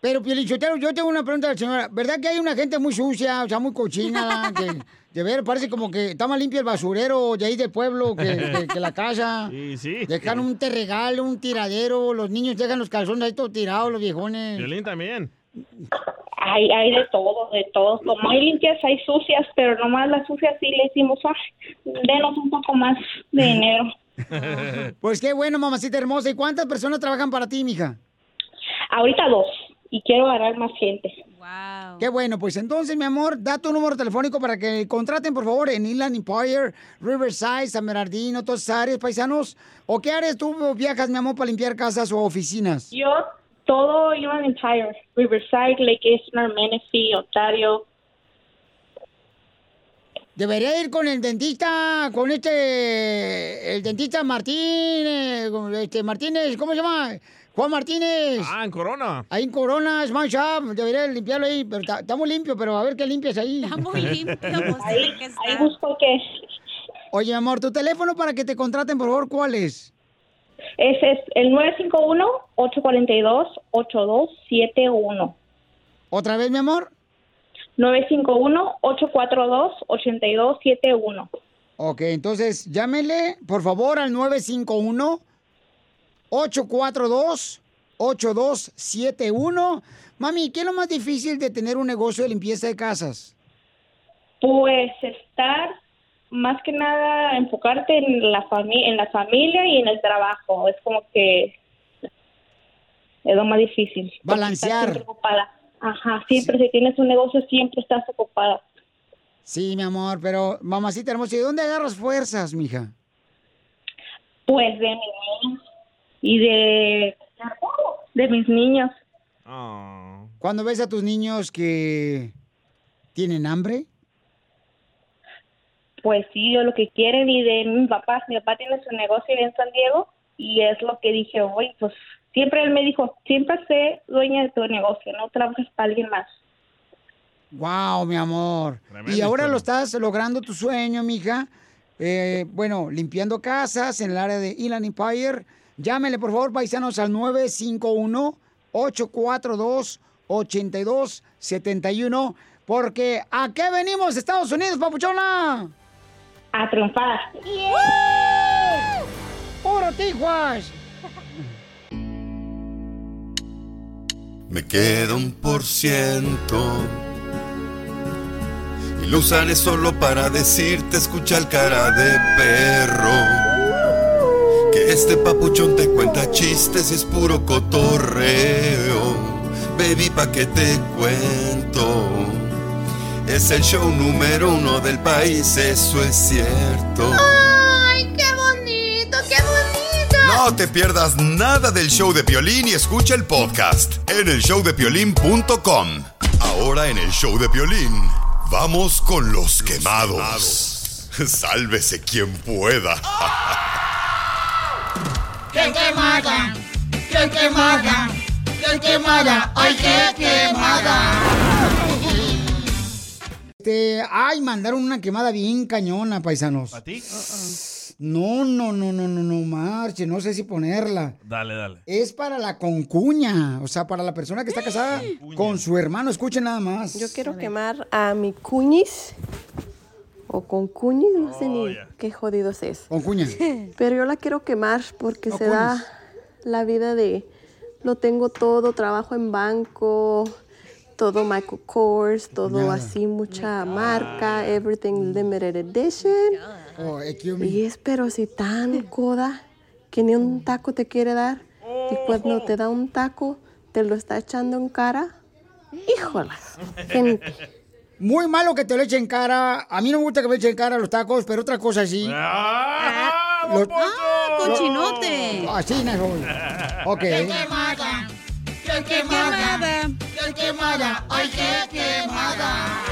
Pero, Pielichotero, yo tengo una pregunta a la señora. ¿Verdad que hay una gente muy sucia, o sea, muy cochina, [laughs] que de ver parece como que está más limpio el basurero de ahí del pueblo que, que- que la casa? [laughs] Sí, sí. Dejan un terregal, un tiradero, los niños dejan los calzones ahí todos tirados, los viejones. Violín también. Hay, hay de todo, de todo. Como hay limpias, hay sucias, pero nomás las sucias sí le decimos, "Ah, denos un poco más de dinero. [laughs] Pues qué bueno, mamacita hermosa. ¿Y cuántas personas trabajan para ti, mija? Ahorita dos, y quiero agarrar más gente. Wow. Qué bueno, pues entonces, mi amor, da tu número telefónico para que contraten, por favor, en Inland Empire, Riverside, San Bernardino, todas esas áreas, paisanos. ¿O qué áreas tú viajas, mi amor, para limpiar casas o oficinas? Yo, todo Inland Empire, Riverside, Lake Eastern, Menifee, Ontario. Debería ir con el dentista, con este, el dentista Martínez, con este Martínez, ¿cómo se llama? Juan Martínez. Ah, en Corona. Ahí en Corona, Smash Shop, debería limpiarlo ahí, pero está está muy limpio, pero a ver qué limpias ahí. Está muy limpio, [laughs] pues, Ahí, ahí busco que Oye, amor, tu teléfono para que te contraten, por favor, ¿cuál es? ese es el 951-842-8271. ¿Otra vez, mi amor? 951-842-8271. Ok, entonces llámele, por favor, al 951-842-8271. Mami, ¿qué es lo más difícil de tener un negocio de limpieza de casas? Pues estar más que nada enfocarte en la familia, en la familia y en el trabajo. Es como que es lo más difícil. Balancear. estás siempre ocupada. Ajá, siempre si tienes un negocio siempre estás ocupada. Sí, mi amor, pero mamacita hermosa, ¿y de dónde agarras fuerzas, mija? Pues de niños y de de mis niños. Cuando ves a tus niños que tienen hambre, Pues sí, yo lo que quieren y de mi papá. Mi papá tiene su negocio en San Diego y es lo que dije hoy. Pues siempre él me dijo, siempre sé dueña de tu negocio, no trabajes para alguien más. wow, mi amor. Y ahora lo estás logrando tu sueño, mija. Eh, bueno, limpiando casas en el área de Inland Empire. Llámele, por favor, paisanos, al 951-842-8271. Porque ¿a qué venimos, Estados Unidos, papuchona? A triunfar. ¡Puro Tijuas! Me queda un por ciento. Y lo usaré solo para decirte, escucha el cara de perro. Que este papuchón te cuenta chistes y es puro cotorreo. Baby, pa' que te cuento. Es el show número uno del país, eso es cierto. No te pierdas nada del show de Piolín y escucha el podcast en el showdepiolín.com. Ahora en el show de Piolín, vamos con los quemados. [laughs] Sálvese quien pueda. [laughs] ¡Qué quemada! ¡Qué quemada! ¡Qué quemada! ¡Ay, qué quemada! Este, ay, mandaron una quemada bien cañona, paisanos. ¿A ti? No, no, no, no, no, no, marche, no sé si ponerla. Dale, dale. Es para la concuña, o sea, para la persona que está casada con su hermano. Escuchen nada más. Yo quiero quemar a mi cuñis. O con cuñis, no sé ni qué jodidos es. Con cuña. [laughs] Pero yo la quiero quemar porque se da la vida de lo tengo todo, trabajo en banco, todo Michael Kors, todo Nada. así, mucha marca, everything limited edition. Oh. Y es pero si tan [laughs] coda que ni un taco te quiere dar y cuando te da un taco te lo está echando en cara. Híjolas, gente. Muy malo que te lo echen en cara. A mí no me gusta que me echen en cara los tacos, pero otra cosa sí. ¡Ah, Los- ¡Ah, cochinote! Así, no. Ok. quemada! ¡Qué quemada! ¡Qué quemada! ¡Ay, qué quemada!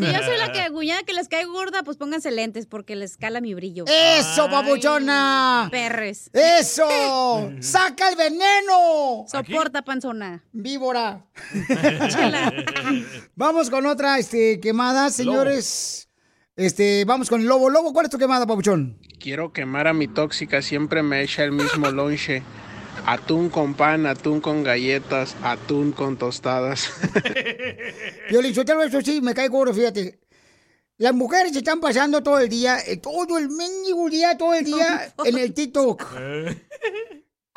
Si yo soy la [laughs] que aguñada que les cae gorda, pues pónganse lentes porque les cala mi brillo. ¡Eso, papuchona! Perres. ¡Eso! [laughs] ¡Saca el veneno! Soporta, panzona. Víbora. [laughs] Vamos con otra este, quemada, señores. Este, vamos con el lobo. Lobo, ¿cuál es tu quemada, papuchón? Quiero quemar a mi tóxica, siempre me echa el mismo lonche. Atún con pan, atún con galletas, atún con tostadas. [laughs] Violín, Sotelo, eso sí, me cae gordo, fíjate. Las mujeres se están pasando todo el día, eh, todo el mendigo día, todo el día [laughs] en el TikTok.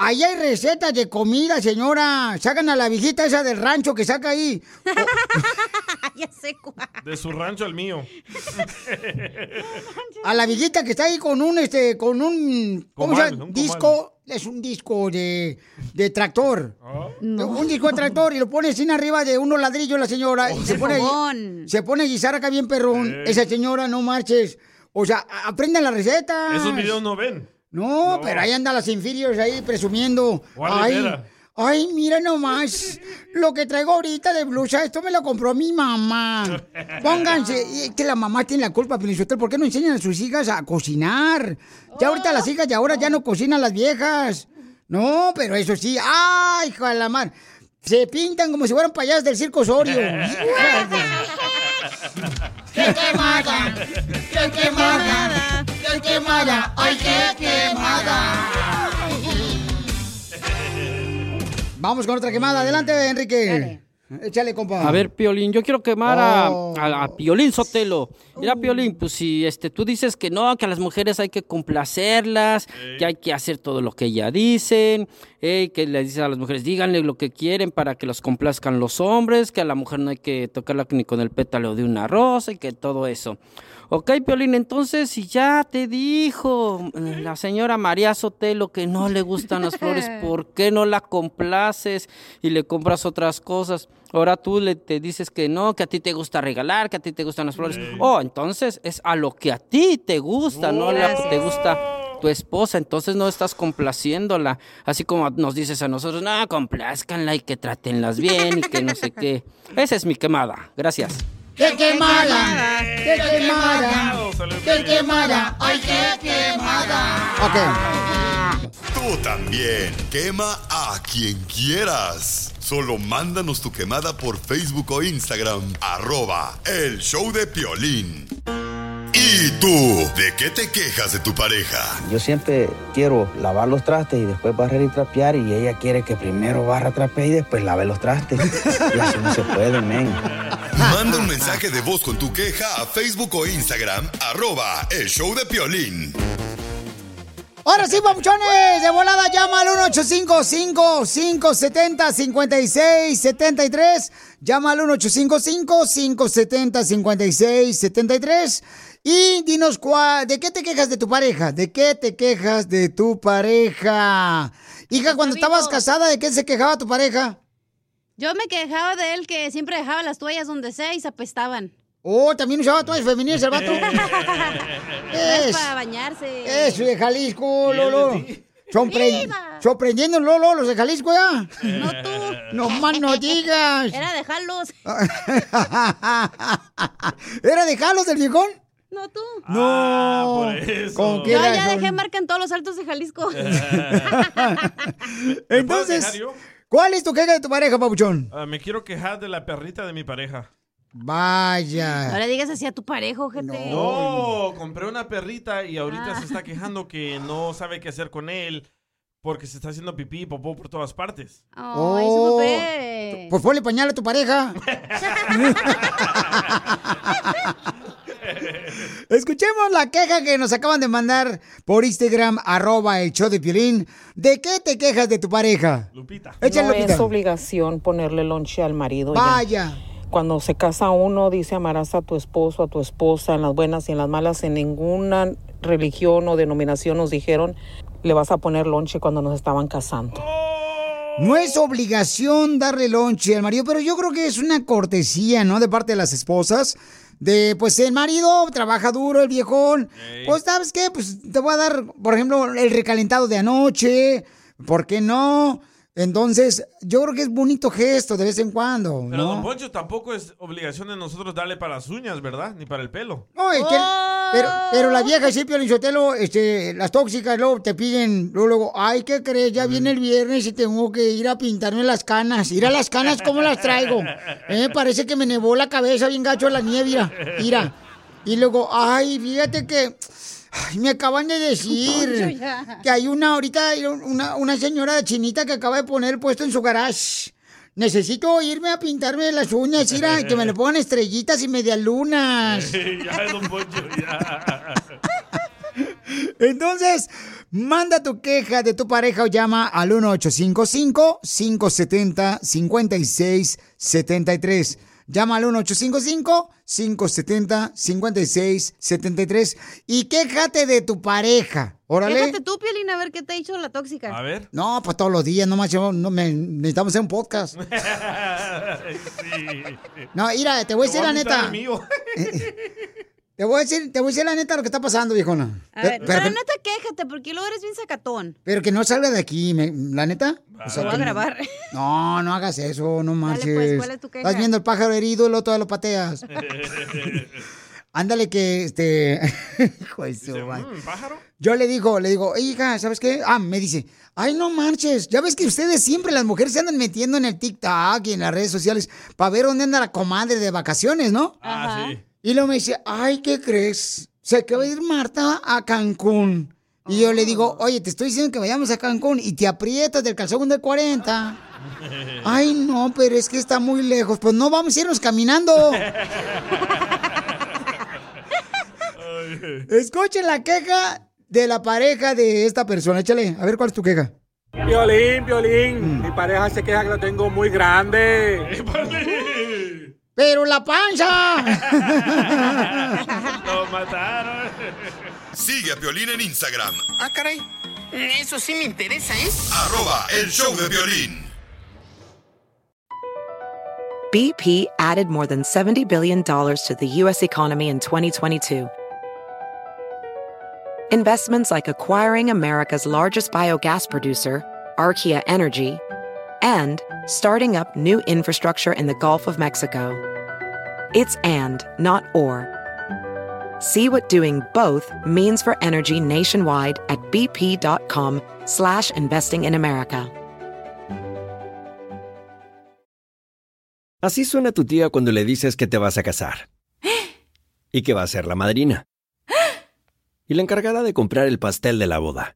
Ahí hay recetas de comida, señora. Sacan a la viejita esa del rancho que saca ahí. [laughs] ya sé cuál. De su rancho al mío. [laughs] A la viejita que está ahí con un, este, con un, ¿cómo se Comal, llama? un Disco, es un disco de, de tractor. Ah. Un disco de tractor y lo pone así arriba de unos ladrillos la señora y se pone, fogón. se pone a guisar acá bien perrón. Eh. Esa señora, no marches. O sea, aprendan la receta. Esos videos no ven. No, pero ahí andan las inferiores ahí presumiendo. ¿Cuál Ay, ay, mira nomás. Lo que traigo ahorita de blusa, esto me lo compró mi mamá. [laughs] Pónganse, y es que la mamá tiene la culpa, Pelizotel. ¿Por qué no enseñan a sus hijas a cocinar? Ya ahorita las hijas de ahora ya no cocinan las viejas. No, pero eso sí. ¡Ay, hijo de la mar! Se pintan como si fueran payadas del circo Osorio. [laughs] [laughs] ¡Qué quemada! ¡Qué quemada! ¡Qué quemada! ¡Ay, qué quemada! Vamos con otra quemada. Adelante, Enrique. Échale, compa. A ver, Piolín, yo quiero quemar a- Oh. a, a Piolín Sotelo. Mira, Piolín, pues si este, tú dices que no, que a las mujeres hay que complacerlas, que hay que hacer todo lo que ellas dicen, eh, que le dices a las mujeres, díganle lo que quieren para que los complazcan los hombres, que a la mujer no hay que tocarla ni con el pétalo de una rosa y que todo eso. Ok, Piolín, entonces si ya te dijo eh, la señora María Sotelo que no le gustan las flores, [laughs] ¿por qué no la complaces y le compras otras cosas? Ahora tú le te dices que no, que a ti te gusta regalar, que a ti te gustan las flores. Oh, entonces es a lo que a ti te gusta, no a lo que te gusta tu esposa, entonces no estás complaciéndola, así como nos dices a nosotros, no, complázcanla y que tratenlas bien y que no sé qué. [laughs] Esa es mi quemada. Gracias. ¡Qué quemada! ¡Qué quemada! ¡Qué quemada! ¡Ay, qué quemada! Tú también. Quema a quien quieras. Solo mándanos tu quemada por Facebook o Instagram. Arroba el show de Piolín. ¿Y tú? ¿De qué te quejas de tu pareja? Yo siempre quiero lavar los trastes y después barrer y trapear y ella quiere que primero barra, trapee y después lave los trastes. Y así no se puede, men. Manda un mensaje de voz con tu queja a Facebook o Instagram. Arroba el show de Piolín. Ahora sí, papuchones, de volada llama al 1-855-570-5673. Llama al 1-855-570-5673. Y dinos cuál, ¿de qué te quejas de tu pareja? ¿De qué te quejas de tu pareja? Hija, cuando estabas casada, ¿de qué se quejaba tu pareja? Yo me quejaba de él que siempre dejaba las toallas donde sea y se apestaban. Oh, también usaba toallas femeninas el vato. [laughs] Es Es- para bañarse. Eso de Jalisco, Lolo. Sorpre- sorprendiendo, Lolo, los de Jalisco, ¿ya? No tú. [laughs] No más no digas. Era dejarlos. [laughs] ¿Era dejarlos del viejón? No tú. No. ¿Con qué Yo ya razón? dejé marca en todos los altos de Jalisco. Entonces? ¿cuál es tu queja de tu pareja, papuchón? Ah, me quiero quejar de la perrita de mi pareja. Vaya. No le digas así a tu pareja, gente. No, compré una perrita y ahorita Ah. se está quejando que no sabe qué hacer con él porque se está haciendo pipí y popó por todas partes. Ay, su Oh, papel. Pues ponle pañal a tu pareja. [laughs] Escuchemos la queja que nos acaban de mandar por Instagram, arroba el show de Piolín. ¿De qué te quejas de tu pareja? Lupita. Échale, no Lupita. es obligación ponerle lonche al marido. ya. Cuando se casa uno, dice amarás a tu esposo, a tu esposa, en las buenas y en las malas. En ninguna religión o denominación nos dijeron le vas a poner lonche cuando nos estaban casando. No es obligación darle lonche al marido, pero yo creo que es una cortesía, ¿no? De parte de las esposas. De, pues el marido trabaja duro, el viejón. Pues, ¿sabes qué? Pues te voy a dar, por ejemplo, el recalentado de anoche. ¿Por qué no? Entonces, yo creo que es bonito gesto de vez en cuando, Pero Don. Poncho tampoco es obligación de nosotros darle para las uñas, ¿verdad? Ni para el pelo. No, es que- pero, pero la vieja sí, Piolín Sotelo, este, las tóxicas luego te piden, luego, luego, ay, ¿qué crees? Ya viene el viernes y tengo que ir a pintarme las canas. Ir a las canas, ¿cómo las traigo? [laughs] Eh, parece que me nevó la cabeza bien gacho la nieve, mira, mira. Y luego, ay, fíjate que ay, me acaban de decir que hay una ahorita, una, una señora chinita que acaba de poner puesto en su garage. Necesito irme a pintarme las uñas, mira, y que me le pongan estrellitas y medias lunas. ya, Don Poncho, ya. [laughs] Entonces, manda tu queja de tu pareja o llama al 1855-570-5673. Llama al 1855-570-5673 y quéjate de tu pareja. Órale. Déjate tú, Piolín, a ver qué te ha dicho la tóxica. ver. No, pues todos los días, nomás yo, no me, necesitamos hacer un podcast. [laughs] sí. No, mira, te voy a decir la a neta. Te voy a decir, te voy a decir la neta lo que está pasando, viejona. A ver, pero, pero que, neta, quéjate, porque luego eres bien sacatón. pero que no salga de aquí, me- la neta. O sea, Te voy a grabar. No, no hagas eso, no marches. pues, ¿cuál es tu queja? Estás viendo el pájaro herido y luego todavía lo pateas. [laughs] Ándale que, este... [laughs] Hijo de su madre. "Mm, ¿Pájaro? Yo le digo, le digo, "Ey, hija, ¿sabes qué? Ah, me dice, ay, no marches. Ya ves que ustedes siempre, las mujeres, se andan metiendo en el TikTok y en las redes sociales para ver dónde anda la comadre de vacaciones, ¿no? Ah, sí. Y luego me dice, ay, ¿qué crees? Se acaba de ir Marta a Cancún. Y yo le digo, oye, te estoy diciendo que vayamos a Cancún y te aprietas del calzón del 40. [laughs] Ay, no, pero es que está muy lejos. Pues no vamos a irnos caminando. Escuchen la queja de la pareja de esta persona. Échale, a ver cuál es tu queja. Violín, violín. Mi pareja se queja que lo tengo muy grande. Pero la panza. [laughs] Lo mataron. Sigue a Piolín en Instagram, Ah, caray. Eso sí me interesa, ¿eh? arroba el show de violín. BP added more than $70 billion to the U.S. economy in 2022. Investments like acquiring America's largest biogas producer, Archaea Energy, and starting up new infrastructure in the Gulf of Mexico. It's and, not or. See what doing both means for energy nationwide at bp.com slash investing in America. Así suena tu tía cuando le dices que te vas a casar. [gasps] Y que va a ser la madrina. [gasps] Y la encargada de comprar el pastel de la boda.